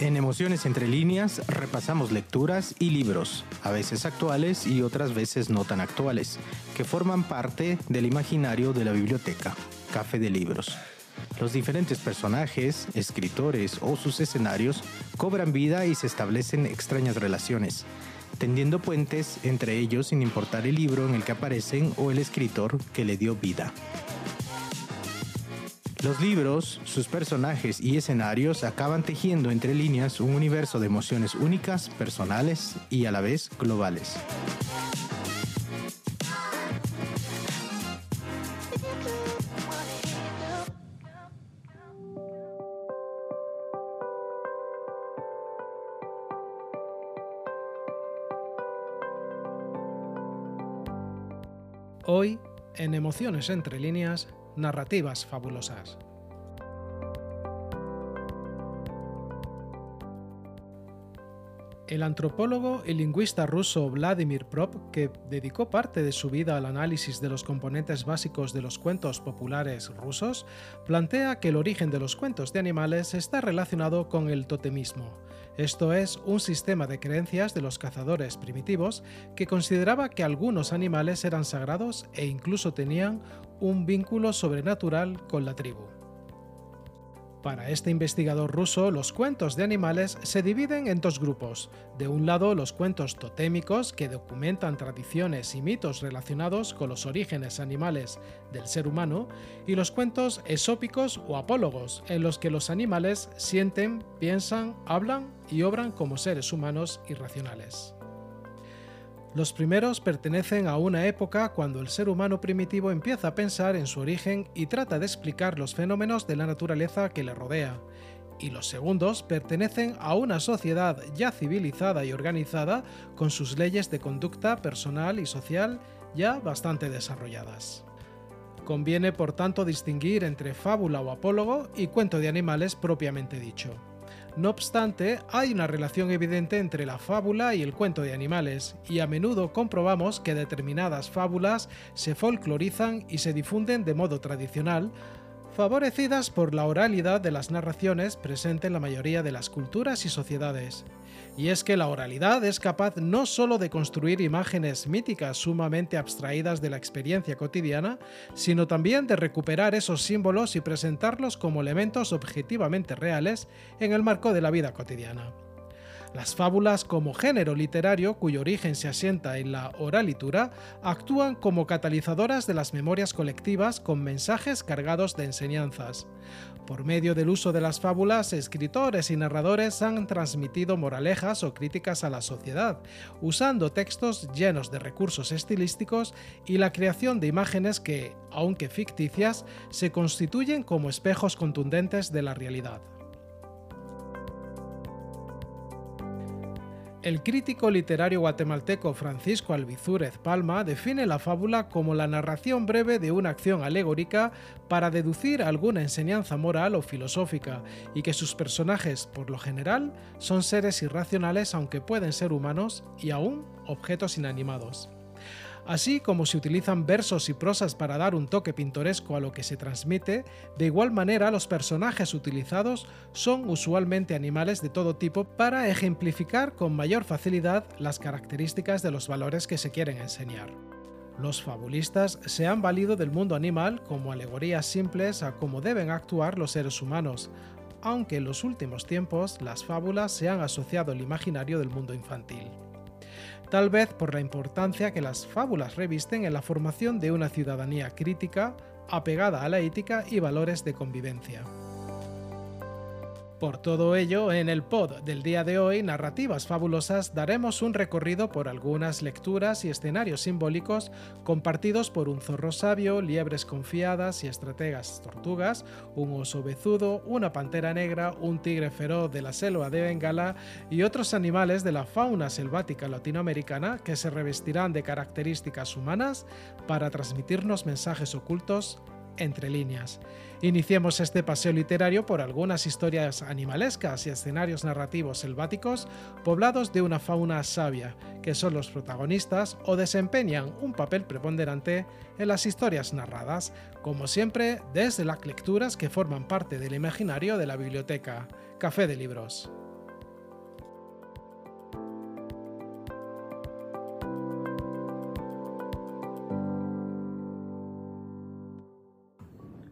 En Emociones entre líneas repasamos lecturas y libros, a veces actuales y otras veces no tan actuales, que forman parte del imaginario de la biblioteca, Café de Libros. Los diferentes personajes, escritores o sus escenarios cobran vida y se establecen extrañas relaciones, tendiendo puentes entre ellos sin importar el libro en el que aparecen o el escritor que le dio vida. Los libros, sus personajes y escenarios acaban tejiendo entre líneas un universo de emociones únicas, personales y a la vez globales. En Emociones entre líneas, narrativas fabulosas. El antropólogo y lingüista ruso Vladimir Prop, que dedicó parte de su vida al análisis de los componentes básicos de los cuentos populares rusos, plantea que el origen de los cuentos de animales está relacionado con el totemismo. Esto es un sistema de creencias de los cazadores primitivos que consideraba que algunos animales eran sagrados e incluso tenían un vínculo sobrenatural con la tribu. Para este investigador ruso, los cuentos de animales se dividen en dos grupos. De un lado, los cuentos totémicos, que documentan tradiciones y mitos relacionados con los orígenes animales del ser humano, y los cuentos esópicos o apólogos, en los que los animales sienten, piensan, hablan y obran como seres humanos irracionales. Los primeros pertenecen a una época cuando el ser humano primitivo empieza a pensar en su origen y trata de explicar los fenómenos de la naturaleza que le rodea, y los segundos pertenecen a una sociedad ya civilizada y organizada con sus leyes de conducta personal y social ya bastante desarrolladas. Conviene por tanto distinguir entre fábula o apólogo y cuento de animales propiamente dicho. No obstante, hay una relación evidente entre la fábula y el cuento de animales, y a menudo comprobamos que determinadas fábulas se folclorizan y se difunden de modo tradicional, favorecidas por la oralidad de las narraciones presente en la mayoría de las culturas y sociedades. Y es que la oralidad es capaz no solo de construir imágenes míticas sumamente abstraídas de la experiencia cotidiana, sino también de recuperar esos símbolos y presentarlos como elementos objetivamente reales en el marco de la vida cotidiana. Las fábulas como género literario cuyo origen se asienta en la oralitura actúan como catalizadoras de las memorias colectivas con mensajes cargados de enseñanzas. Por medio del uso de las fábulas, escritores y narradores han transmitido moralejas o críticas a la sociedad, usando textos llenos de recursos estilísticos y la creación de imágenes que, aunque ficticias, se constituyen como espejos contundentes de la realidad. El crítico literario guatemalteco Francisco Albizúrez Palma define la fábula como la narración breve de una acción alegórica para deducir alguna enseñanza moral o filosófica y que sus personajes, por lo general, son seres irracionales aunque pueden ser humanos y aún objetos inanimados. Así como se utilizan versos y prosas para dar un toque pintoresco a lo que se transmite, de igual manera los personajes utilizados son usualmente animales de todo tipo para ejemplificar con mayor facilidad las características de los valores que se quieren enseñar. Los fabulistas se han valido del mundo animal como alegorías simples a cómo deben actuar los seres humanos, aunque en los últimos tiempos las fábulas se han asociado al imaginario del mundo infantil tal vez por la importancia que las fábulas revisten en la formación de una ciudadanía crítica, apegada a la ética y valores de convivencia. Por todo ello, en el pod del día de hoy, Narrativas Fabulosas, daremos un recorrido por algunas lecturas y escenarios simbólicos compartidos por un zorro sabio, liebres confiadas y estrategas tortugas, un oso bezudo, una pantera negra, un tigre feroz de la selva de Bengala y otros animales de la fauna selvática latinoamericana que se revestirán de características humanas para transmitirnos mensajes ocultos entre líneas. Iniciemos este paseo literario por algunas historias animalescas y escenarios narrativos selváticos poblados de una fauna sabia, que son los protagonistas o desempeñan un papel preponderante en las historias narradas, como siempre desde las lecturas que forman parte del imaginario de la biblioteca. Café de Libros.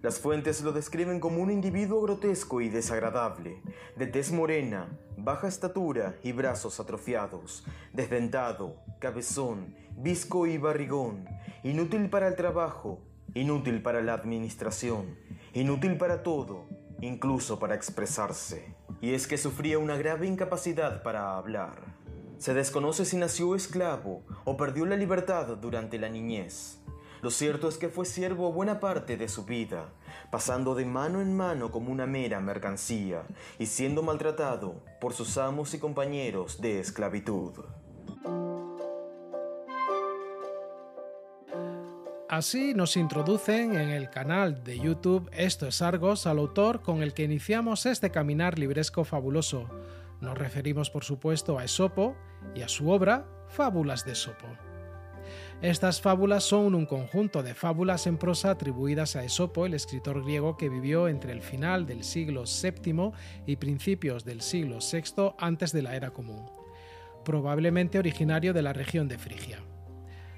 Las fuentes lo describen como un individuo grotesco y desagradable, de tez morena, baja estatura y brazos atrofiados, desdentado, cabezón, visco y barrigón, inútil para el trabajo, inútil para la administración, inútil para todo, incluso para expresarse. Y es que sufría una grave incapacidad para hablar. Se desconoce si nació esclavo o perdió la libertad durante la niñez. Lo cierto es que fue siervo buena parte de su vida, pasando de mano en mano como una mera mercancía y siendo maltratado por sus amos y compañeros de esclavitud. Así nos introducen en el canal de YouTube Esto es Argos al autor con el que iniciamos este caminar libresco fabuloso. Nos referimos por supuesto a Esopo y a su obra Fábulas de Esopo. Estas fábulas son un conjunto de fábulas en prosa atribuidas a Esopo, el escritor griego que vivió entre el final del siglo VII y principios del siglo VI antes de la era común, probablemente originario de la región de Frigia.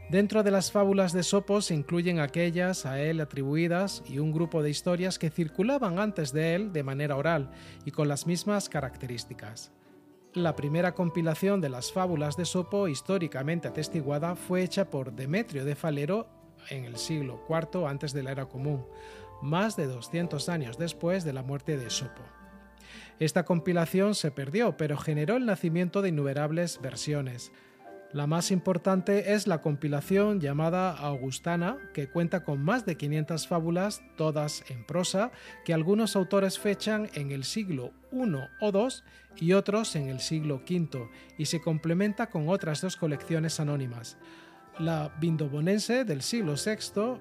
Dentro de las fábulas de Esopo se incluyen aquellas a él atribuidas y un grupo de historias que circulaban antes de él de manera oral y con las mismas características. La primera compilación de las fábulas de Sopo históricamente atestiguada fue hecha por Demetrio de Falero en el siglo IV antes de la era común, más de 200 años después de la muerte de Sopo. Esta compilación se perdió, pero generó el nacimiento de innumerables versiones, la más importante es la compilación llamada Augustana, que cuenta con más de 500 fábulas, todas en prosa, que algunos autores fechan en el siglo I o II y otros en el siglo V, y se complementa con otras dos colecciones anónimas, la Vindobonense del siglo VI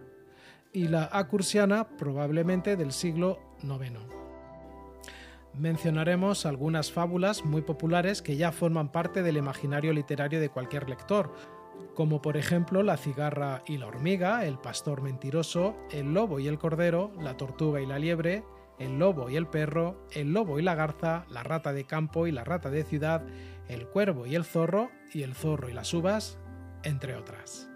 y la Acursiana probablemente del siglo IX mencionaremos algunas fábulas muy populares que ya forman parte del imaginario literario de cualquier lector, como por ejemplo La cigarra y la hormiga, El pastor mentiroso, El lobo y el cordero, La tortuga y la liebre, El lobo y el perro, El lobo y la garza, La rata de campo y la rata de ciudad, El cuervo y el zorro y El zorro y las uvas, entre otras.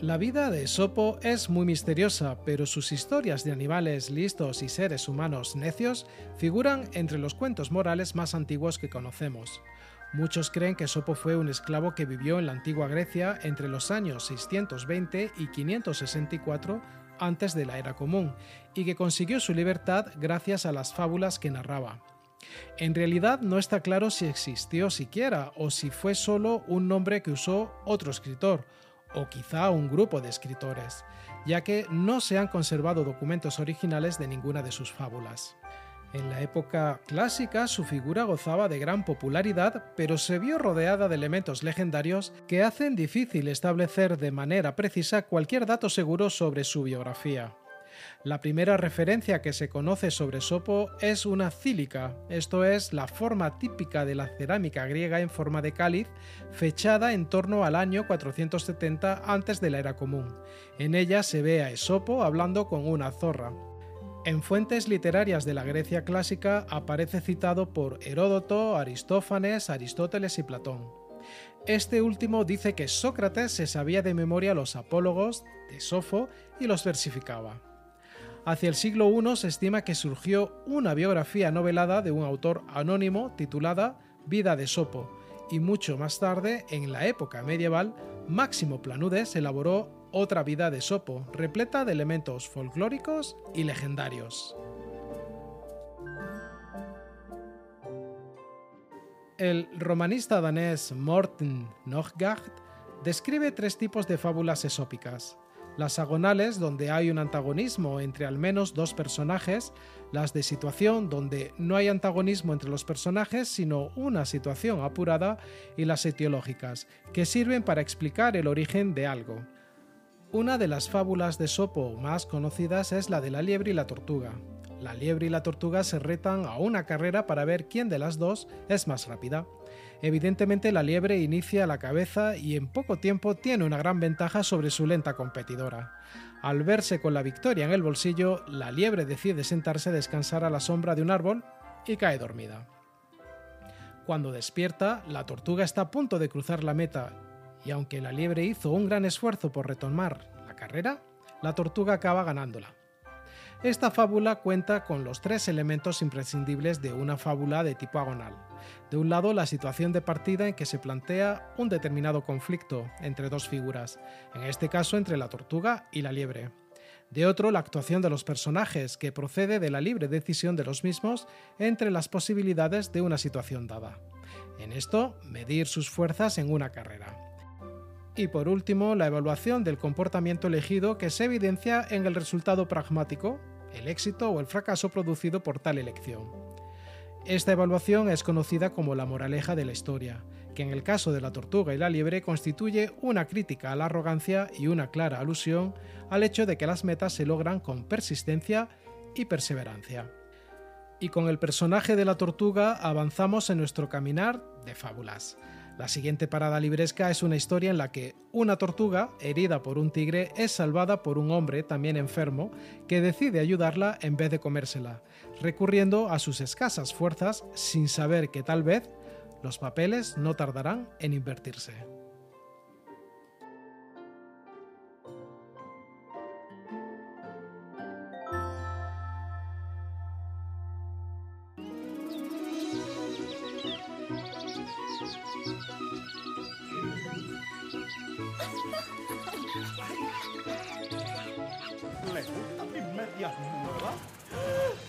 La vida de Sopo es muy misteriosa, pero sus historias de animales listos y seres humanos necios figuran entre los cuentos morales más antiguos que conocemos. Muchos creen que Sopo fue un esclavo que vivió en la antigua Grecia entre los años 620 y 564 antes de la era común, y que consiguió su libertad gracias a las fábulas que narraba. En realidad no está claro si existió siquiera o si fue solo un nombre que usó otro escritor, o quizá un grupo de escritores, ya que no se han conservado documentos originales de ninguna de sus fábulas. En la época clásica su figura gozaba de gran popularidad, pero se vio rodeada de elementos legendarios que hacen difícil establecer de manera precisa cualquier dato seguro sobre su biografía. La primera referencia que se conoce sobre Sopo es una cílica, esto es la forma típica de la cerámica griega en forma de cáliz, fechada en torno al año 470 antes de la era común. En ella se ve a Esopo hablando con una zorra. En fuentes literarias de la Grecia clásica aparece citado por Heródoto, Aristófanes, Aristóteles y Platón. Este último dice que Sócrates se sabía de memoria los apólogos de Sofo y los versificaba. Hacia el siglo I se estima que surgió una biografía novelada de un autor anónimo titulada Vida de Sopo, y mucho más tarde, en la época medieval, Máximo Planudes elaboró otra vida de Sopo, repleta de elementos folclóricos y legendarios. El romanista danés Morten Noggaard describe tres tipos de fábulas esópicas las agonales donde hay un antagonismo entre al menos dos personajes, las de situación donde no hay antagonismo entre los personajes sino una situación apurada y las etiológicas, que sirven para explicar el origen de algo. Una de las fábulas de Sopo más conocidas es la de la liebre y la tortuga. La liebre y la tortuga se retan a una carrera para ver quién de las dos es más rápida. Evidentemente la liebre inicia a la cabeza y en poco tiempo tiene una gran ventaja sobre su lenta competidora. Al verse con la victoria en el bolsillo, la liebre decide sentarse a descansar a la sombra de un árbol y cae dormida. Cuando despierta, la tortuga está a punto de cruzar la meta y aunque la liebre hizo un gran esfuerzo por retomar la carrera, la tortuga acaba ganándola. Esta fábula cuenta con los tres elementos imprescindibles de una fábula de tipo agonal. De un lado, la situación de partida en que se plantea un determinado conflicto entre dos figuras, en este caso entre la tortuga y la liebre. De otro, la actuación de los personajes, que procede de la libre decisión de los mismos entre las posibilidades de una situación dada. En esto, medir sus fuerzas en una carrera. Y por último, la evaluación del comportamiento elegido que se evidencia en el resultado pragmático, el éxito o el fracaso producido por tal elección. Esta evaluación es conocida como la moraleja de la historia, que en el caso de la tortuga y la liebre constituye una crítica a la arrogancia y una clara alusión al hecho de que las metas se logran con persistencia y perseverancia. Y con el personaje de la tortuga avanzamos en nuestro caminar de fábulas. La siguiente parada libresca es una historia en la que una tortuga, herida por un tigre, es salvada por un hombre también enfermo que decide ayudarla en vez de comérsela, recurriendo a sus escasas fuerzas sin saber que tal vez los papeles no tardarán en invertirse.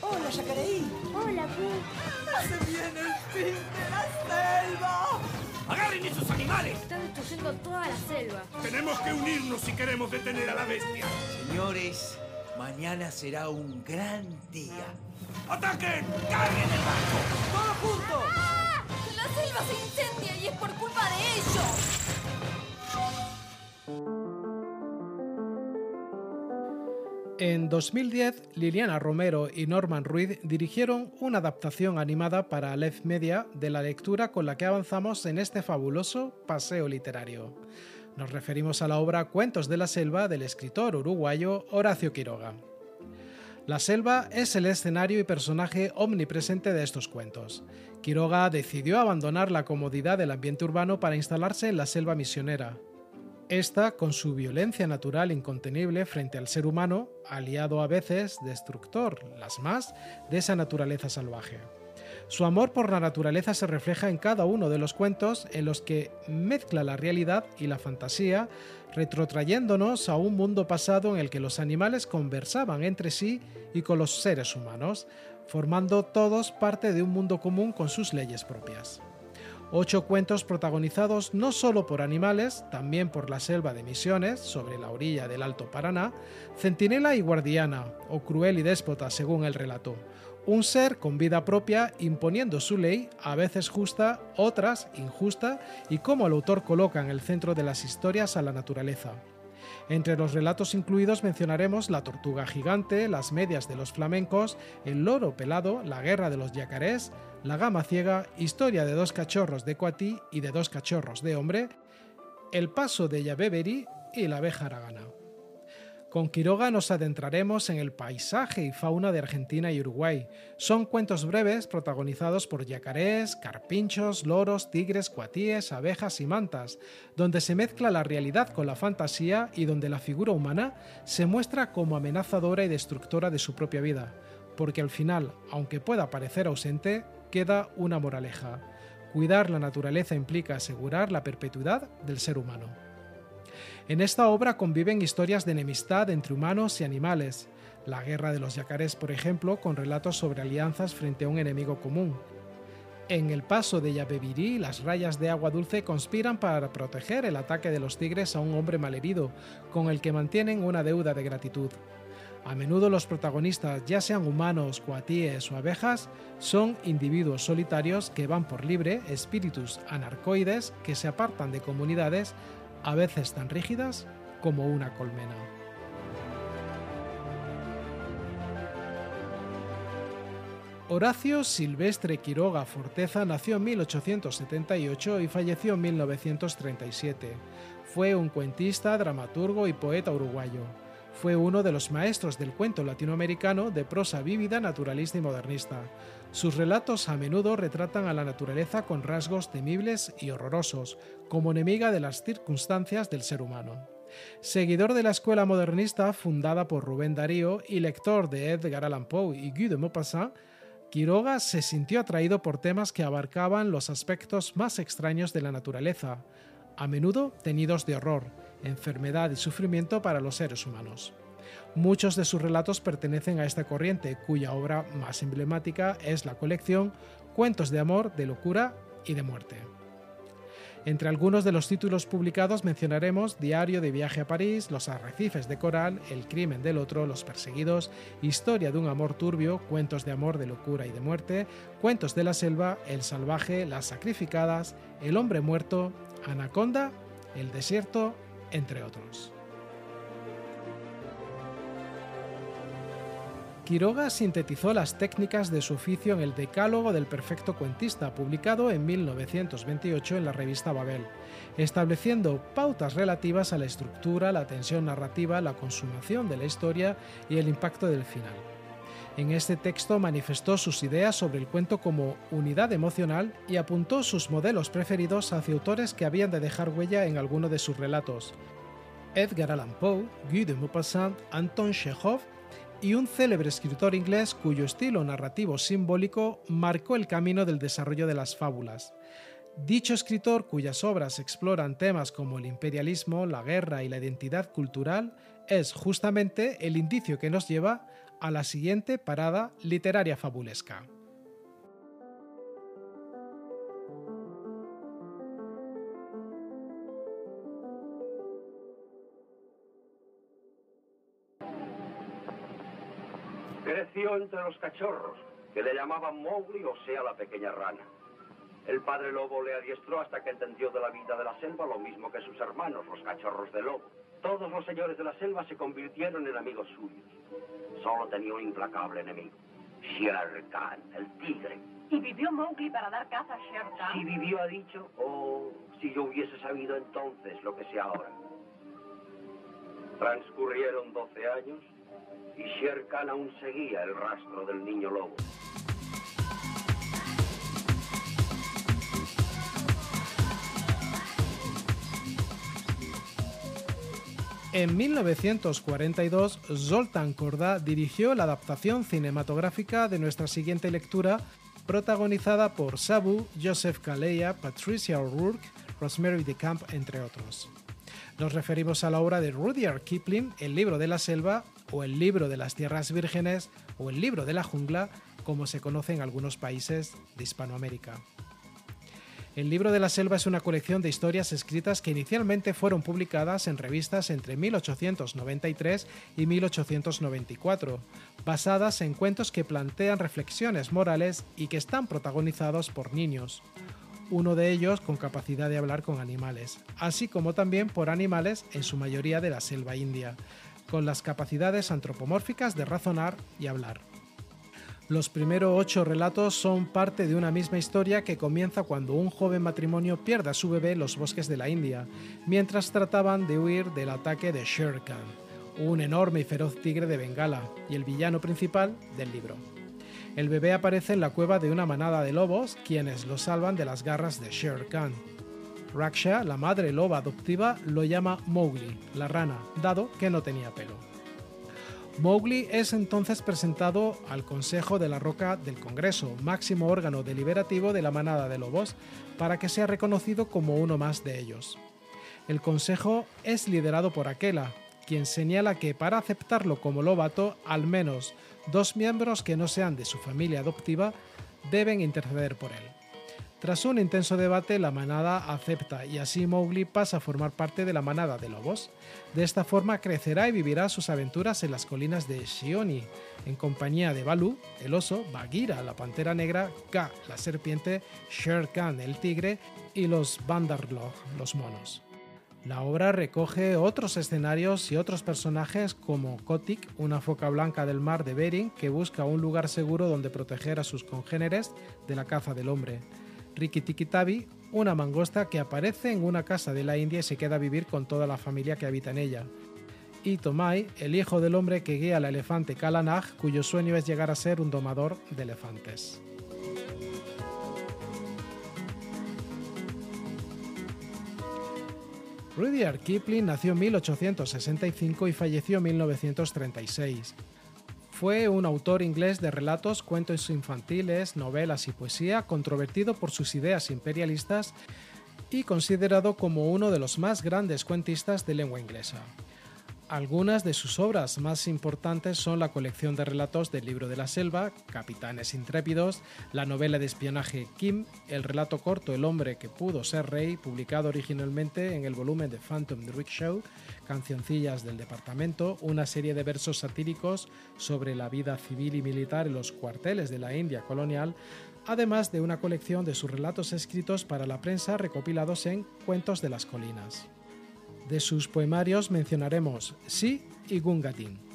Hola, Yacareí. Hola, Pu. ¡Se viene el fin de la selva! ¡Agarren esos animales! Están destruyendo toda la selva. Tenemos que unirnos si queremos detener a la bestia. Señores, mañana será un gran día. ¡Ataquen! ¡Carguen el barco! ¡Todos juntos! ¡Ah! La selva se incendia y es por culpa de ellos. En 2010, Liliana Romero y Norman Ruiz dirigieron una adaptación animada para Aleph Media de la lectura con la que avanzamos en este fabuloso paseo literario. Nos referimos a la obra Cuentos de la Selva del escritor uruguayo Horacio Quiroga. La selva es el escenario y personaje omnipresente de estos cuentos. Quiroga decidió abandonar la comodidad del ambiente urbano para instalarse en la selva misionera, esta, con su violencia natural incontenible frente al ser humano, aliado a veces destructor, las más, de esa naturaleza salvaje. Su amor por la naturaleza se refleja en cada uno de los cuentos en los que mezcla la realidad y la fantasía, retrotrayéndonos a un mundo pasado en el que los animales conversaban entre sí y con los seres humanos, formando todos parte de un mundo común con sus leyes propias. Ocho cuentos protagonizados no solo por animales, también por la selva de Misiones, sobre la orilla del Alto Paraná, centinela y guardiana, o cruel y déspota según el relato. Un ser con vida propia imponiendo su ley, a veces justa, otras injusta, y cómo el autor coloca en el centro de las historias a la naturaleza. Entre los relatos incluidos mencionaremos La tortuga gigante, Las medias de los flamencos, El loro pelado, La guerra de los yacarés, La gama ciega, Historia de dos cachorros de Coatí y de dos cachorros de hombre, El paso de Yabeberi y La abeja aragana. Con Quiroga nos adentraremos en el paisaje y fauna de Argentina y Uruguay. Son cuentos breves protagonizados por yacarés, carpinchos, loros, tigres, cuatíes, abejas y mantas, donde se mezcla la realidad con la fantasía y donde la figura humana se muestra como amenazadora y destructora de su propia vida, porque al final, aunque pueda parecer ausente, queda una moraleja. Cuidar la naturaleza implica asegurar la perpetuidad del ser humano. En esta obra conviven historias de enemistad entre humanos y animales, la guerra de los yacarés, por ejemplo, con relatos sobre alianzas frente a un enemigo común. En el paso de Yabebirí, las rayas de agua dulce conspiran para proteger el ataque de los tigres a un hombre malherido, con el que mantienen una deuda de gratitud. A menudo los protagonistas, ya sean humanos, cuatíes o abejas, son individuos solitarios que van por libre, espíritus anarcoides que se apartan de comunidades, a veces tan rígidas como una colmena. Horacio Silvestre Quiroga Forteza nació en 1878 y falleció en 1937. Fue un cuentista, dramaturgo y poeta uruguayo. Fue uno de los maestros del cuento latinoamericano de prosa vívida, naturalista y modernista. Sus relatos a menudo retratan a la naturaleza con rasgos temibles y horrorosos, como enemiga de las circunstancias del ser humano. Seguidor de la escuela modernista fundada por Rubén Darío y lector de Edgar Allan Poe y Guy de Maupassant, Quiroga se sintió atraído por temas que abarcaban los aspectos más extraños de la naturaleza, a menudo tenidos de horror, enfermedad y sufrimiento para los seres humanos. Muchos de sus relatos pertenecen a esta corriente, cuya obra más emblemática es la colección Cuentos de amor, de locura y de muerte. Entre algunos de los títulos publicados mencionaremos Diario de viaje a París, Los arrecifes de coral, El crimen del otro, Los perseguidos, Historia de un amor turbio, Cuentos de amor, de locura y de muerte, Cuentos de la selva, El salvaje, Las sacrificadas, El hombre muerto, Anaconda, El desierto, entre otros. Quiroga sintetizó las técnicas de su oficio en el Decálogo del Perfecto Cuentista, publicado en 1928 en la revista Babel, estableciendo pautas relativas a la estructura, la tensión narrativa, la consumación de la historia y el impacto del final. En este texto manifestó sus ideas sobre el cuento como unidad emocional y apuntó sus modelos preferidos hacia autores que habían de dejar huella en alguno de sus relatos. Edgar Allan Poe, Guy de Maupassant, Anton Chekhov y un célebre escritor inglés cuyo estilo narrativo simbólico marcó el camino del desarrollo de las fábulas. Dicho escritor, cuyas obras exploran temas como el imperialismo, la guerra y la identidad cultural, es justamente el indicio que nos lleva a la siguiente parada literaria fabulesca. Creció entre los cachorros, que le llamaban Mowgli o sea la pequeña rana. El padre lobo le adiestró hasta que entendió de la vida de la selva lo mismo que sus hermanos, los cachorros de lobo. Todos los señores de la selva se convirtieron en amigos suyos. Solo tenía un implacable enemigo, Shere Khan, el tigre. ¿Y vivió Mowgli para dar caza a Shere Khan? Si vivió, ha dicho, o si yo hubiese sabido entonces lo que sé ahora. Transcurrieron 12 años y Shere Khan aún seguía el rastro del niño lobo. En 1942, Zoltan Korda dirigió la adaptación cinematográfica de nuestra siguiente lectura, protagonizada por Sabu, Joseph Kaleya, Patricia O'Rourke, Rosemary DeCamp, entre otros. Nos referimos a la obra de Rudyard Kipling, El libro de la selva, o El libro de las tierras vírgenes, o El libro de la jungla, como se conoce en algunos países de Hispanoamérica. El libro de la selva es una colección de historias escritas que inicialmente fueron publicadas en revistas entre 1893 y 1894, basadas en cuentos que plantean reflexiones morales y que están protagonizados por niños, uno de ellos con capacidad de hablar con animales, así como también por animales en su mayoría de la selva india, con las capacidades antropomórficas de razonar y hablar. Los primeros ocho relatos son parte de una misma historia que comienza cuando un joven matrimonio pierde a su bebé en los bosques de la India, mientras trataban de huir del ataque de Shere Khan, un enorme y feroz tigre de Bengala, y el villano principal del libro. El bebé aparece en la cueva de una manada de lobos, quienes lo salvan de las garras de Shere Khan. Raksha, la madre loba adoptiva, lo llama Mowgli, la rana, dado que no tenía pelo. Mowgli es entonces presentado al Consejo de la Roca del Congreso, máximo órgano deliberativo de la manada de lobos, para que sea reconocido como uno más de ellos. El Consejo es liderado por Akela, quien señala que para aceptarlo como lobato, al menos dos miembros que no sean de su familia adoptiva deben interceder por él. Tras un intenso debate, la manada acepta y así Mowgli pasa a formar parte de la manada de lobos. De esta forma crecerá y vivirá sus aventuras en las colinas de Shioni, en compañía de Baloo, el oso, Bagheera, la pantera negra, Ka, la serpiente, Shere Khan, el tigre y los Bandarlog, los monos. La obra recoge otros escenarios y otros personajes como Kotik, una foca blanca del mar de Bering que busca un lugar seguro donde proteger a sus congéneres de la caza del hombre. Rikki una mangosta que aparece en una casa de la India y se queda a vivir con toda la familia que habita en ella. Y Tomai, el hijo del hombre que guía al elefante Kalanag, cuyo sueño es llegar a ser un domador de elefantes. Rudyard Kipling nació en 1865 y falleció en 1936. Fue un autor inglés de relatos, cuentos infantiles, novelas y poesía, controvertido por sus ideas imperialistas y considerado como uno de los más grandes cuentistas de lengua inglesa. Algunas de sus obras más importantes son la colección de relatos del libro de la selva, Capitanes Intrépidos, la novela de espionaje Kim, el relato corto El hombre que pudo ser rey, publicado originalmente en el volumen de Phantom Druid Show, Cancioncillas del Departamento, una serie de versos satíricos sobre la vida civil y militar en los cuarteles de la India colonial, además de una colección de sus relatos escritos para la prensa recopilados en Cuentos de las Colinas. De sus poemarios mencionaremos Sí y Gungadin.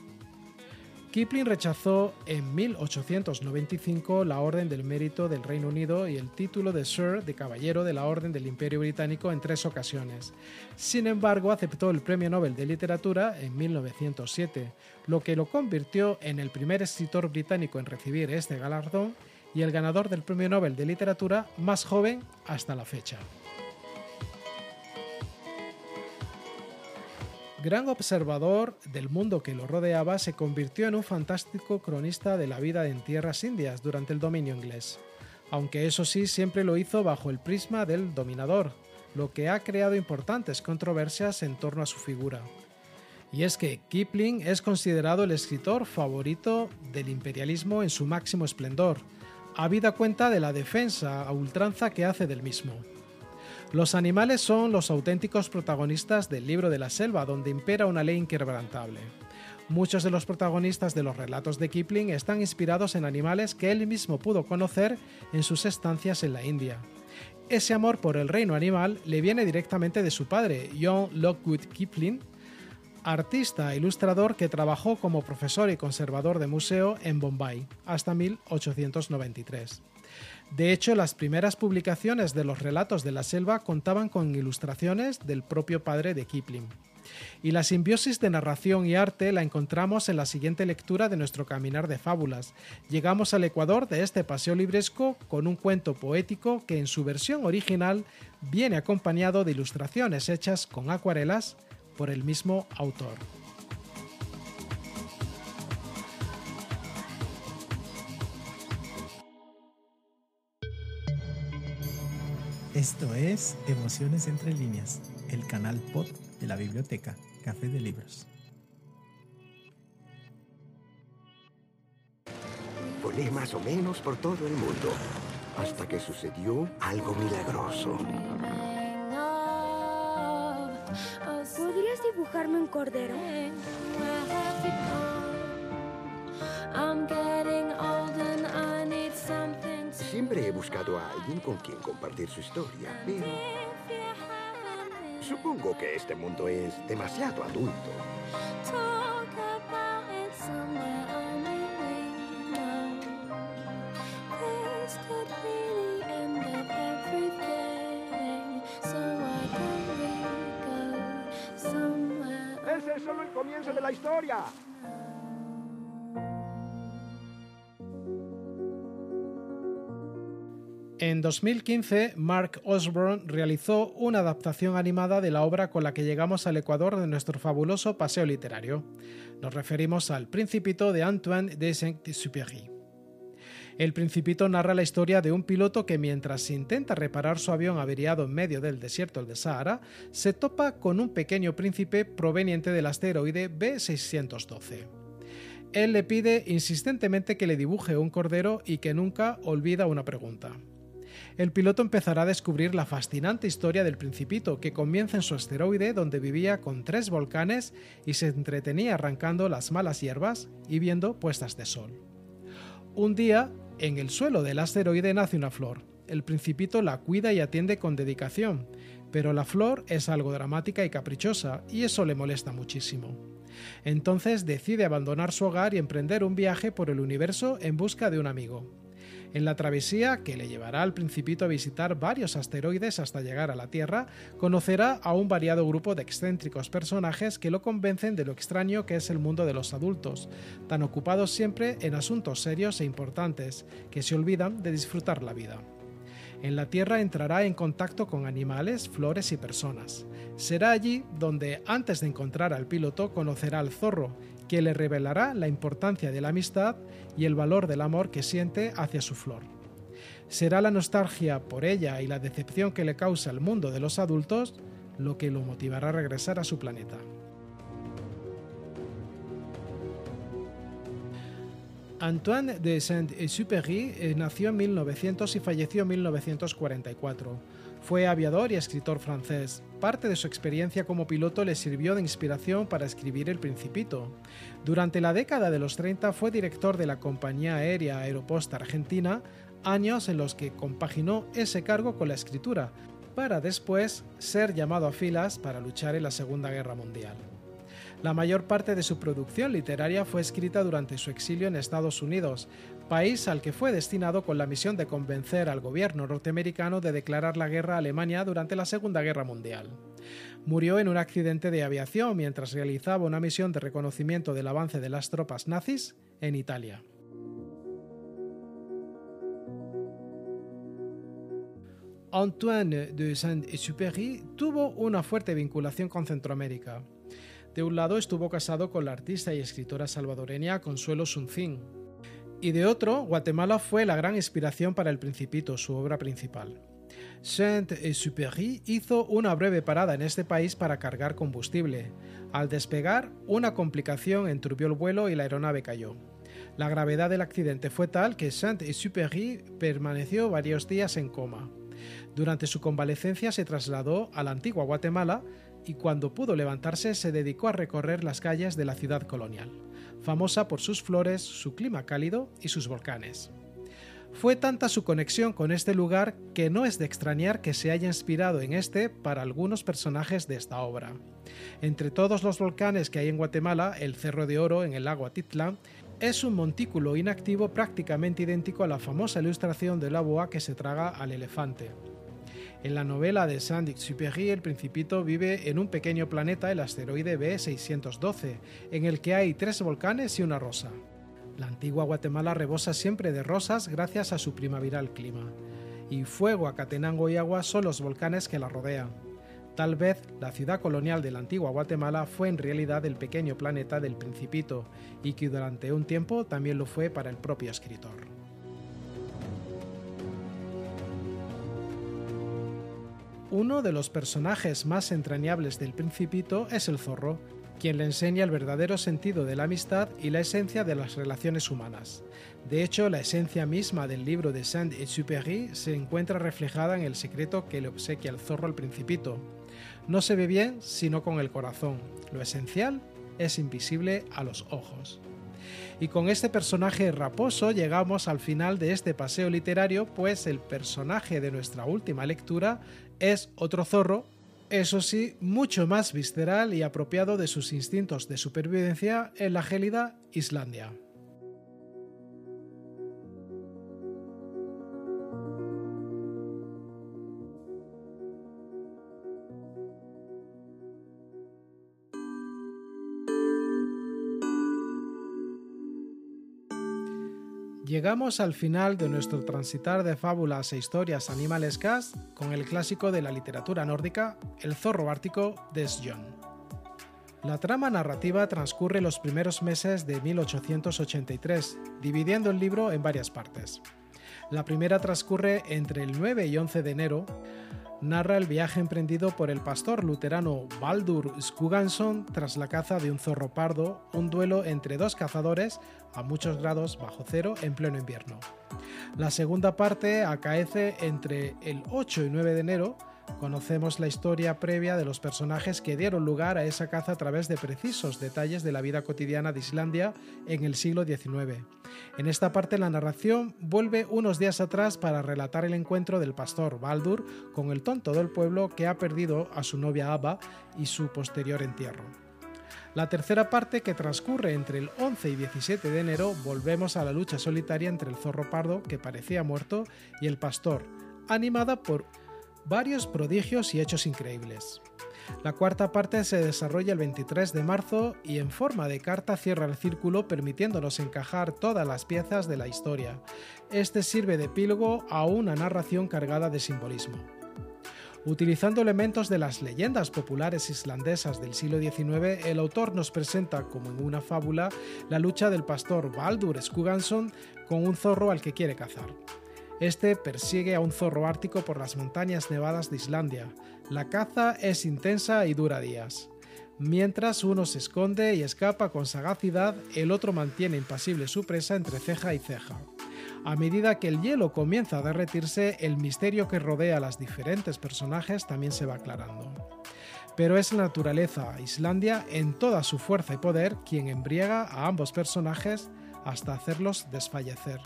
Kipling rechazó en 1895 la Orden del Mérito del Reino Unido y el título de Sir de Caballero de la Orden del Imperio Británico en tres ocasiones. Sin embargo, aceptó el Premio Nobel de Literatura en 1907, lo que lo convirtió en el primer escritor británico en recibir este galardón y el ganador del Premio Nobel de Literatura más joven hasta la fecha. Gran observador del mundo que lo rodeaba, se convirtió en un fantástico cronista de la vida en tierras indias durante el dominio inglés, aunque eso sí siempre lo hizo bajo el prisma del dominador, lo que ha creado importantes controversias en torno a su figura. Y es que Kipling es considerado el escritor favorito del imperialismo en su máximo esplendor, habida cuenta de la defensa a ultranza que hace del mismo. Los animales son los auténticos protagonistas del libro de la selva, donde impera una ley inquebrantable. Muchos de los protagonistas de los relatos de Kipling están inspirados en animales que él mismo pudo conocer en sus estancias en la India. Ese amor por el reino animal le viene directamente de su padre, John Lockwood Kipling, artista e ilustrador que trabajó como profesor y conservador de museo en Bombay hasta 1893. De hecho, las primeras publicaciones de los relatos de la selva contaban con ilustraciones del propio padre de Kipling. Y la simbiosis de narración y arte la encontramos en la siguiente lectura de nuestro caminar de fábulas. Llegamos al Ecuador de este paseo libresco con un cuento poético que en su versión original viene acompañado de ilustraciones hechas con acuarelas por el mismo autor. Esto es Emociones entre líneas, el canal pod de la biblioteca Café de Libros. Volé más o menos por todo el mundo, hasta que sucedió algo milagroso. ¿Podrías dibujarme un cordero? Siempre he buscado a alguien con quien compartir su historia, pero... Supongo que este mundo es demasiado adulto. Ese es solo el comienzo de la historia. En 2015, Mark Osborne realizó una adaptación animada de la obra con la que llegamos al Ecuador de nuestro fabuloso paseo literario. Nos referimos al Principito de Antoine de Saint-Exupéry. El Principito narra la historia de un piloto que mientras intenta reparar su avión averiado en medio del desierto del Sahara, se topa con un pequeño príncipe proveniente del asteroide B612. Él le pide insistentemente que le dibuje un cordero y que nunca olvida una pregunta. El piloto empezará a descubrir la fascinante historia del principito que comienza en su asteroide donde vivía con tres volcanes y se entretenía arrancando las malas hierbas y viendo puestas de sol. Un día, en el suelo del asteroide nace una flor. El principito la cuida y atiende con dedicación, pero la flor es algo dramática y caprichosa y eso le molesta muchísimo. Entonces decide abandonar su hogar y emprender un viaje por el universo en busca de un amigo. En la travesía, que le llevará al principito a visitar varios asteroides hasta llegar a la Tierra, conocerá a un variado grupo de excéntricos personajes que lo convencen de lo extraño que es el mundo de los adultos, tan ocupados siempre en asuntos serios e importantes, que se olvidan de disfrutar la vida. En la Tierra entrará en contacto con animales, flores y personas. Será allí donde, antes de encontrar al piloto, conocerá al zorro, que le revelará la importancia de la amistad y el valor del amor que siente hacia su flor. Será la nostalgia por ella y la decepción que le causa el mundo de los adultos lo que lo motivará a regresar a su planeta. Antoine de Saint-Exupéry eh, nació en 1900 y falleció en 1944. Fue aviador y escritor francés. Parte de su experiencia como piloto le sirvió de inspiración para escribir El Principito. Durante la década de los 30 fue director de la compañía aérea Aeropost Argentina, años en los que compaginó ese cargo con la escritura, para después ser llamado a filas para luchar en la Segunda Guerra Mundial. La mayor parte de su producción literaria fue escrita durante su exilio en Estados Unidos, país al que fue destinado con la misión de convencer al gobierno norteamericano de declarar la guerra a Alemania durante la Segunda Guerra Mundial. Murió en un accidente de aviación mientras realizaba una misión de reconocimiento del avance de las tropas nazis en Italia. Antoine de Saint-Exupéry tuvo una fuerte vinculación con Centroamérica. De un lado estuvo casado con la artista y escritora salvadoreña Consuelo Suncín, y de otro, Guatemala fue la gran inspiración para El Principito, su obra principal. Saint-Exupéry hizo una breve parada en este país para cargar combustible. Al despegar, una complicación enturbió el vuelo y la aeronave cayó. La gravedad del accidente fue tal que Saint-Exupéry permaneció varios días en coma. Durante su convalecencia se trasladó a la antigua Guatemala, y cuando pudo levantarse se dedicó a recorrer las calles de la ciudad colonial, famosa por sus flores, su clima cálido y sus volcanes. Fue tanta su conexión con este lugar que no es de extrañar que se haya inspirado en este para algunos personajes de esta obra. Entre todos los volcanes que hay en Guatemala, el Cerro de Oro en el lago Atitlán es un montículo inactivo prácticamente idéntico a la famosa ilustración de la boa que se traga al elefante. En la novela de Saint-Exupéry, el Principito vive en un pequeño planeta, el asteroide B612, en el que hay tres volcanes y una rosa. La antigua Guatemala rebosa siempre de rosas gracias a su primaveral clima, y Fuego, Acatenango y Agua son los volcanes que la rodean. Tal vez la ciudad colonial de la antigua Guatemala fue en realidad el pequeño planeta del Principito, y que durante un tiempo también lo fue para el propio escritor. Uno de los personajes más entrañables del Principito es el zorro, quien le enseña el verdadero sentido de la amistad y la esencia de las relaciones humanas. De hecho, la esencia misma del libro de Saint-Exupéry se encuentra reflejada en el secreto que le obsequia el zorro al Principito. No se ve bien sino con el corazón. Lo esencial es invisible a los ojos. Y con este personaje raposo llegamos al final de este paseo literario, pues el personaje de nuestra última lectura es otro zorro, eso sí, mucho más visceral y apropiado de sus instintos de supervivencia en la gélida Islandia. Llegamos al final de nuestro transitar de fábulas e historias animalescas con el clásico de la literatura nórdica, El zorro ártico de Sjon. La trama narrativa transcurre los primeros meses de 1883, dividiendo el libro en varias partes. La primera transcurre entre el 9 y 11 de enero, narra el viaje emprendido por el pastor luterano Baldur Skugansson tras la caza de un zorro pardo, un duelo entre dos cazadores a muchos grados bajo cero en pleno invierno. La segunda parte acaece entre el 8 y 9 de enero, Conocemos la historia previa de los personajes que dieron lugar a esa caza a través de precisos detalles de la vida cotidiana de Islandia en el siglo XIX. En esta parte la narración vuelve unos días atrás para relatar el encuentro del pastor Baldur con el tonto del pueblo que ha perdido a su novia Abba y su posterior entierro. La tercera parte, que transcurre entre el 11 y 17 de enero, volvemos a la lucha solitaria entre el zorro pardo, que parecía muerto, y el pastor, animada por varios prodigios y hechos increíbles. La cuarta parte se desarrolla el 23 de marzo y en forma de carta cierra el círculo permitiéndonos encajar todas las piezas de la historia. Este sirve de epílogo a una narración cargada de simbolismo. Utilizando elementos de las leyendas populares islandesas del siglo XIX, el autor nos presenta, como en una fábula, la lucha del pastor Baldur Skugansson con un zorro al que quiere cazar. Este persigue a un zorro ártico por las montañas nevadas de Islandia. La caza es intensa y dura días. Mientras uno se esconde y escapa con sagacidad, el otro mantiene impasible su presa entre ceja y ceja. A medida que el hielo comienza a derretirse, el misterio que rodea a los diferentes personajes también se va aclarando. Pero es la naturaleza, Islandia, en toda su fuerza y poder, quien embriaga a ambos personajes hasta hacerlos desfallecer.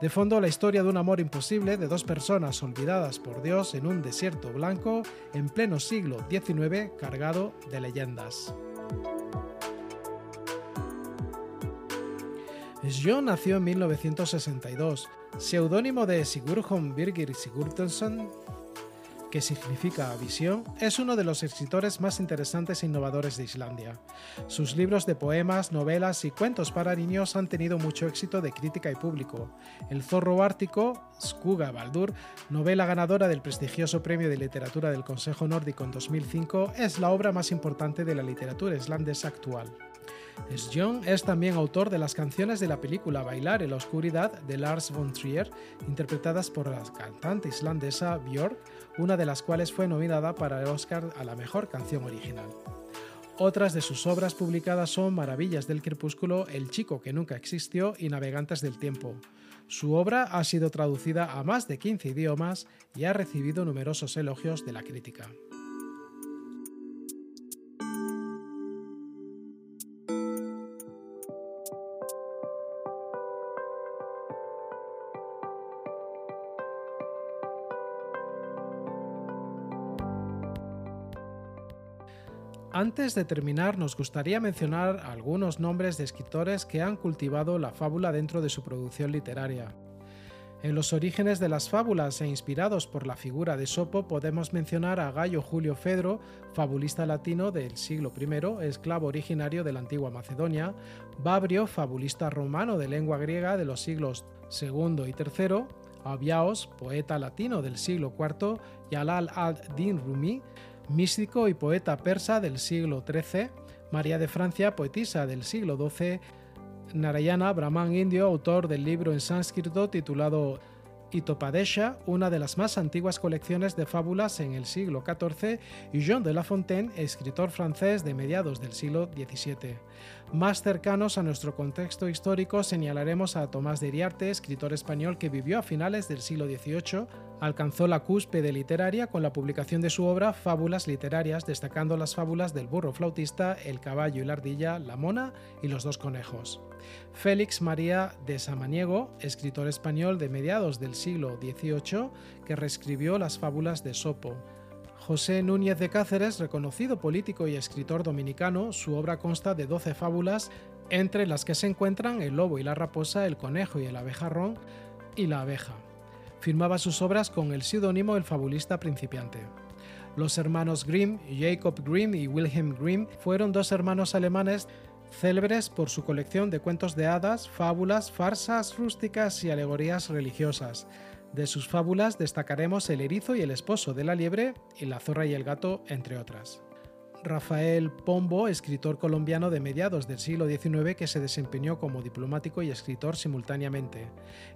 De fondo, la historia de un amor imposible de dos personas olvidadas por Dios en un desierto blanco en pleno siglo XIX cargado de leyendas. John nació en 1962, seudónimo de Sigurjón Birgir Sigurdsson que significa visión, es uno de los escritores más interesantes e innovadores de Islandia. Sus libros de poemas, novelas y cuentos para niños han tenido mucho éxito de crítica y público. El zorro ártico, Skuga Baldur, novela ganadora del prestigioso Premio de Literatura del Consejo Nórdico en 2005, es la obra más importante de la literatura islandesa actual. John es también autor de las canciones de la película Bailar en la Oscuridad de Lars von Trier, interpretadas por la cantante islandesa Björk, una de las cuales fue nominada para el Oscar a la mejor canción original. Otras de sus obras publicadas son Maravillas del Crepúsculo, El chico que nunca existió y Navegantes del Tiempo. Su obra ha sido traducida a más de 15 idiomas y ha recibido numerosos elogios de la crítica. Antes de terminar, nos gustaría mencionar algunos nombres de escritores que han cultivado la fábula dentro de su producción literaria. En los orígenes de las fábulas e inspirados por la figura de Sopo podemos mencionar a Gallo Julio Fedro, fabulista latino del siglo I, esclavo originario de la antigua Macedonia, Babrio, fabulista romano de lengua griega de los siglos II y III, Abiaos, poeta latino del siglo IV, y Alal ad-Din Rumi, místico y poeta persa del siglo XIII, María de Francia, poetisa del siglo XII, Narayana, brahman indio, autor del libro en sánscrito titulado Itopadesha, una de las más antiguas colecciones de fábulas en el siglo XIV, y Jean de La Fontaine, escritor francés de mediados del siglo XVII. Más cercanos a nuestro contexto histórico señalaremos a Tomás de Iriarte, escritor español que vivió a finales del siglo XVIII, alcanzó la cúspide literaria con la publicación de su obra Fábulas literarias, destacando las fábulas del burro flautista, el caballo y la ardilla, la mona y los dos conejos. Félix María de Samaniego, escritor español de mediados del siglo XVIII, que reescribió las fábulas de Sopo. José Núñez de Cáceres, reconocido político y escritor dominicano, su obra consta de 12 fábulas, entre las que se encuentran El lobo y la raposa, El conejo y el abejarrón y La abeja. Firmaba sus obras con el seudónimo El fabulista principiante. Los hermanos Grimm, Jacob Grimm y Wilhelm Grimm, fueron dos hermanos alemanes célebres por su colección de cuentos de hadas, fábulas, farsas rústicas y alegorías religiosas. De sus fábulas destacaremos El erizo y el esposo de la liebre y La zorra y el gato, entre otras. Rafael Pombo, escritor colombiano de mediados del siglo XIX que se desempeñó como diplomático y escritor simultáneamente.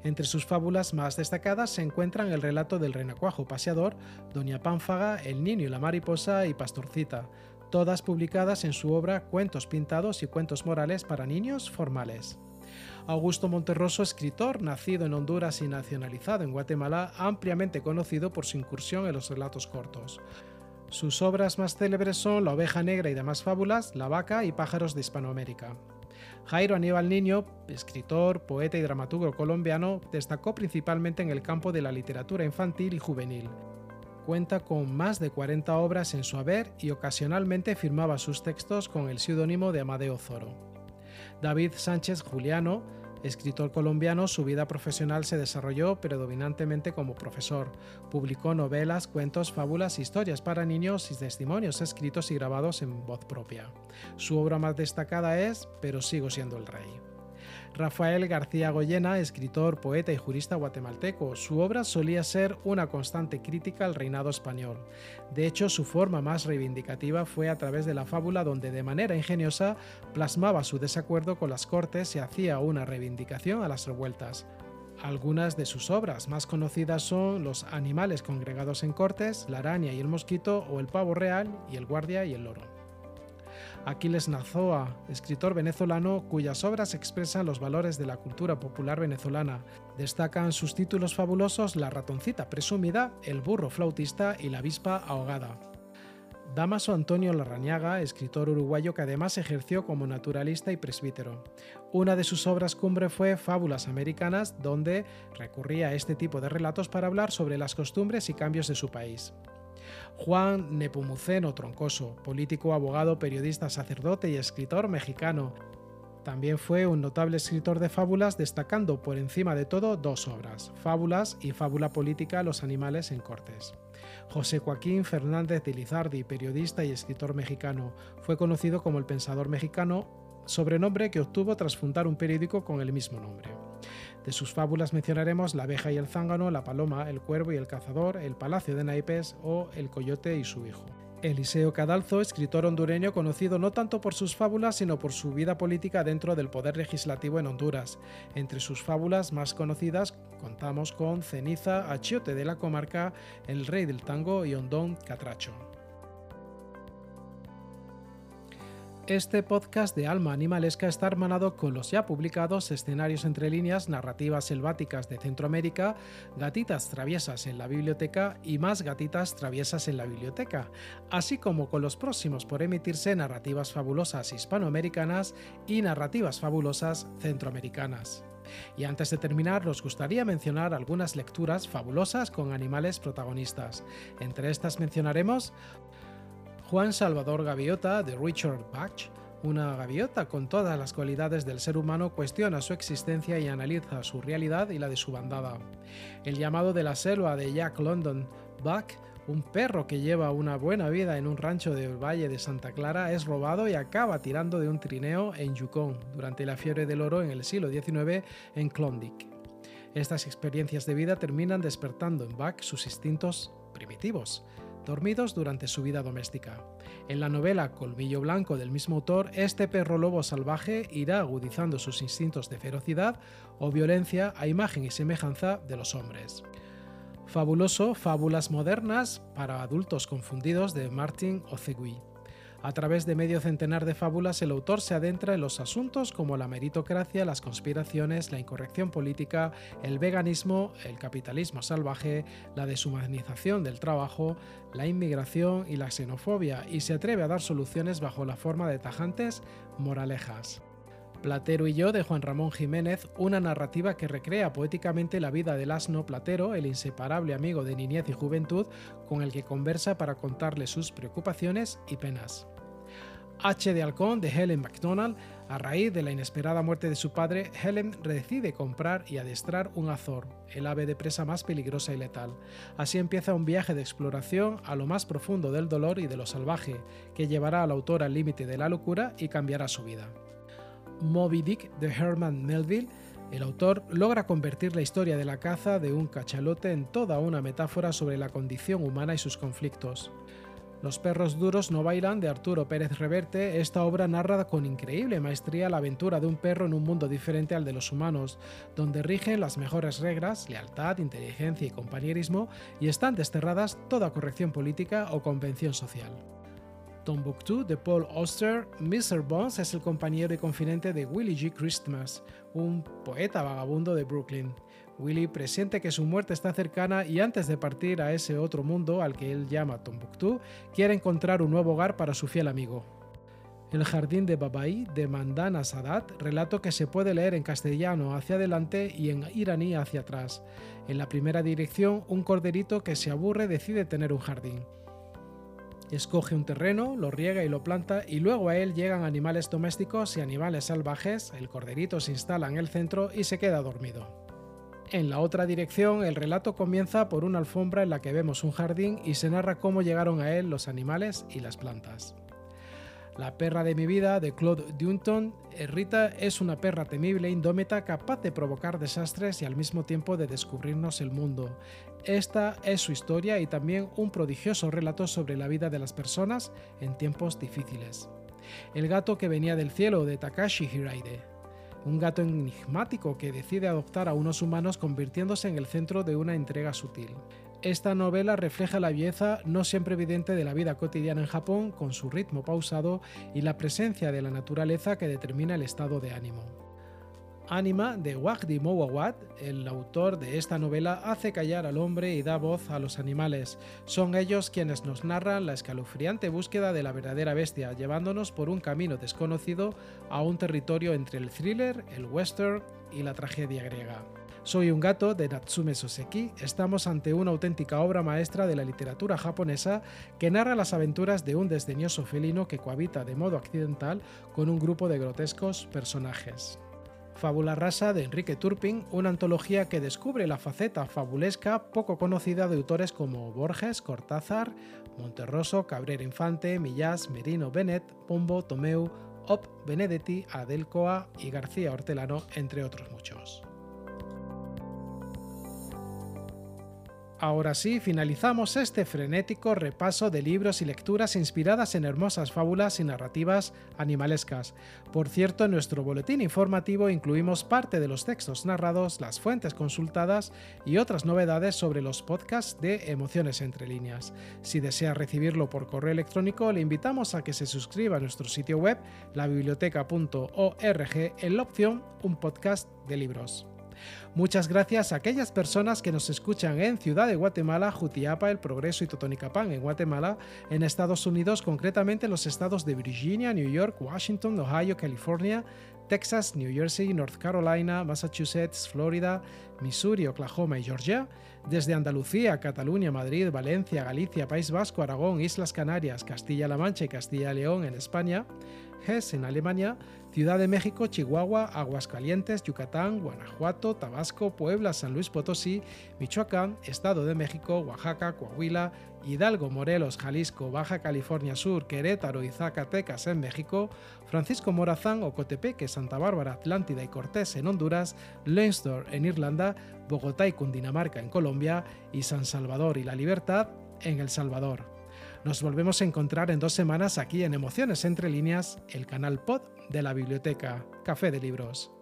Entre sus fábulas más destacadas se encuentran el relato del renacuajo paseador, Doña Pánfaga, El niño y la mariposa y Pastorcita, todas publicadas en su obra Cuentos pintados y cuentos morales para niños formales. Augusto Monterroso, escritor, nacido en Honduras y nacionalizado en Guatemala, ampliamente conocido por su incursión en los relatos cortos. Sus obras más célebres son La oveja negra y demás fábulas, La vaca y pájaros de Hispanoamérica. Jairo Aníbal Niño, escritor, poeta y dramaturgo colombiano, destacó principalmente en el campo de la literatura infantil y juvenil. Cuenta con más de 40 obras en su haber y ocasionalmente firmaba sus textos con el seudónimo de Amadeo Zoro. David Sánchez Juliano, Escritor colombiano, su vida profesional se desarrolló predominantemente como profesor. Publicó novelas, cuentos, fábulas, historias para niños y testimonios escritos y grabados en voz propia. Su obra más destacada es Pero sigo siendo el rey. Rafael García Goyena, escritor, poeta y jurista guatemalteco. Su obra solía ser una constante crítica al reinado español. De hecho, su forma más reivindicativa fue a través de la fábula donde de manera ingeniosa plasmaba su desacuerdo con las cortes y hacía una reivindicación a las revueltas. Algunas de sus obras más conocidas son Los animales congregados en cortes, La araña y el mosquito o El pavo real y El guardia y el loro. Aquiles Nazoa, escritor venezolano cuyas obras expresan los valores de la cultura popular venezolana. Destacan sus títulos fabulosos La ratoncita presumida, El burro flautista y La avispa ahogada. Damaso Antonio Larrañaga, escritor uruguayo que además ejerció como naturalista y presbítero. Una de sus obras cumbre fue Fábulas Americanas, donde recurría a este tipo de relatos para hablar sobre las costumbres y cambios de su país. Juan Nepomuceno Troncoso, político, abogado, periodista, sacerdote y escritor mexicano. También fue un notable escritor de fábulas, destacando por encima de todo dos obras, Fábulas y Fábula Política Los animales en Cortes. José Joaquín Fernández de Lizardi, periodista y escritor mexicano, fue conocido como el Pensador Mexicano, sobrenombre que obtuvo tras fundar un periódico con el mismo nombre. De sus fábulas mencionaremos La abeja y el zángano, La paloma, El cuervo y el cazador, El palacio de naipes o El coyote y su hijo. Eliseo Cadalzo, escritor hondureño conocido no tanto por sus fábulas, sino por su vida política dentro del poder legislativo en Honduras. Entre sus fábulas más conocidas contamos con Ceniza, Achiote de la Comarca, El Rey del Tango y Hondón Catracho. Este podcast de Alma Animalesca está hermanado con los ya publicados escenarios entre líneas, narrativas selváticas de Centroamérica, gatitas traviesas en la biblioteca y más gatitas traviesas en la biblioteca, así como con los próximos por emitirse narrativas fabulosas hispanoamericanas y narrativas fabulosas centroamericanas. Y antes de terminar, nos gustaría mencionar algunas lecturas fabulosas con animales protagonistas. Entre estas mencionaremos Juan Salvador Gaviota de Richard Bach, una gaviota con todas las cualidades del ser humano, cuestiona su existencia y analiza su realidad y la de su bandada. El llamado de la selva de Jack London, Buck, un perro que lleva una buena vida en un rancho del Valle de Santa Clara, es robado y acaba tirando de un trineo en Yukon durante la fiebre del oro en el siglo XIX en Klondike. Estas experiencias de vida terminan despertando en Buck sus instintos primitivos, dormidos durante su vida doméstica. En la novela Colmillo Blanco del mismo autor, este perro lobo salvaje irá agudizando sus instintos de ferocidad o violencia a imagen y semejanza de los hombres. Fabuloso Fábulas modernas para adultos confundidos de Martin Ocegui. A través de medio centenar de fábulas, el autor se adentra en los asuntos como la meritocracia, las conspiraciones, la incorrección política, el veganismo, el capitalismo salvaje, la deshumanización del trabajo, la inmigración y la xenofobia, y se atreve a dar soluciones bajo la forma de tajantes moralejas. Platero y yo de Juan Ramón Jiménez, una narrativa que recrea poéticamente la vida del asno Platero, el inseparable amigo de niñez y juventud, con el que conversa para contarle sus preocupaciones y penas. H de Halcón de Helen MacDonald, a raíz de la inesperada muerte de su padre, Helen decide comprar y adiestrar un azor, el ave de presa más peligrosa y letal. Así empieza un viaje de exploración a lo más profundo del dolor y de lo salvaje, que llevará al autor al límite de la locura y cambiará su vida. Moby Dick de Herman Melville, el autor logra convertir la historia de la caza de un cachalote en toda una metáfora sobre la condición humana y sus conflictos. Los perros duros no bailan de Arturo Pérez Reverte, esta obra narra con increíble maestría la aventura de un perro en un mundo diferente al de los humanos, donde rigen las mejores reglas, lealtad, inteligencia y compañerismo, y están desterradas toda corrección política o convención social. Tombouctou de Paul Auster, Mr. Bones es el compañero y confidente de Willie G. Christmas, un poeta vagabundo de Brooklyn. Willy presiente que su muerte está cercana y antes de partir a ese otro mundo al que él llama Tombuctú, quiere encontrar un nuevo hogar para su fiel amigo. El jardín de Babai de Mandana Sadat, relato que se puede leer en castellano hacia adelante y en iraní hacia atrás. En la primera dirección, un corderito que se aburre decide tener un jardín. Escoge un terreno, lo riega y lo planta y luego a él llegan animales domésticos y animales salvajes, el corderito se instala en el centro y se queda dormido. En la otra dirección, el relato comienza por una alfombra en la que vemos un jardín y se narra cómo llegaron a él los animales y las plantas. La perra de mi vida, de Claude Dunton, Rita es una perra temible e indómita capaz de provocar desastres y al mismo tiempo de descubrirnos el mundo. Esta es su historia y también un prodigioso relato sobre la vida de las personas en tiempos difíciles. El gato que venía del cielo, de Takashi Hiraide un gato enigmático que decide adoptar a unos humanos convirtiéndose en el centro de una entrega sutil. Esta novela refleja la belleza no siempre evidente de la vida cotidiana en Japón con su ritmo pausado y la presencia de la naturaleza que determina el estado de ánimo. Anima de Wagdi Mowawat, el autor de esta novela, hace callar al hombre y da voz a los animales. Son ellos quienes nos narran la escalofriante búsqueda de la verdadera bestia, llevándonos por un camino desconocido a un territorio entre el thriller, el western y la tragedia griega. Soy un gato de Natsume Soseki. Estamos ante una auténtica obra maestra de la literatura japonesa que narra las aventuras de un desdeñoso felino que cohabita de modo accidental con un grupo de grotescos personajes. Fábula rasa de Enrique Turpin, una antología que descubre la faceta fabulesca poco conocida de autores como Borges, Cortázar, Monterroso, Cabrera Infante, Millás, Merino Benet, Pombo, Tomeu, Op, Benedetti, Adelcoa y García Hortelano, entre otros muchos. Ahora sí, finalizamos este frenético repaso de libros y lecturas inspiradas en hermosas fábulas y narrativas animalescas. Por cierto, en nuestro boletín informativo incluimos parte de los textos narrados, las fuentes consultadas y otras novedades sobre los podcasts de Emociones entre líneas. Si desea recibirlo por correo electrónico, le invitamos a que se suscriba a nuestro sitio web, labiblioteca.org, en la opción Un podcast de libros. Muchas gracias a aquellas personas que nos escuchan en Ciudad de Guatemala, Jutiapa, El Progreso y Totonicapán en Guatemala, en Estados Unidos, concretamente los estados de Virginia, New York, Washington, Ohio, California, Texas, New Jersey, North Carolina, Massachusetts, Florida, Missouri, Oklahoma y Georgia, desde Andalucía, Cataluña, Madrid, Valencia, Galicia, País Vasco, Aragón, Islas Canarias, Castilla-La Mancha y Castilla-León en España, Hesse en Alemania, Ciudad de México, Chihuahua, Aguascalientes, Yucatán, Guanajuato, Tabasco, Puebla, San Luis Potosí, Michoacán, Estado de México, Oaxaca, Coahuila, Hidalgo, Morelos, Jalisco, Baja California Sur, Querétaro y Zacatecas en México, Francisco Morazán, Ocotepeque, Santa Bárbara, Atlántida y Cortés en Honduras, Leinster en Irlanda, Bogotá y Cundinamarca en Colombia y San Salvador y La Libertad en El Salvador. Nos volvemos a encontrar en dos semanas aquí en Emociones Entre Líneas, el canal pod de la biblioteca Café de Libros.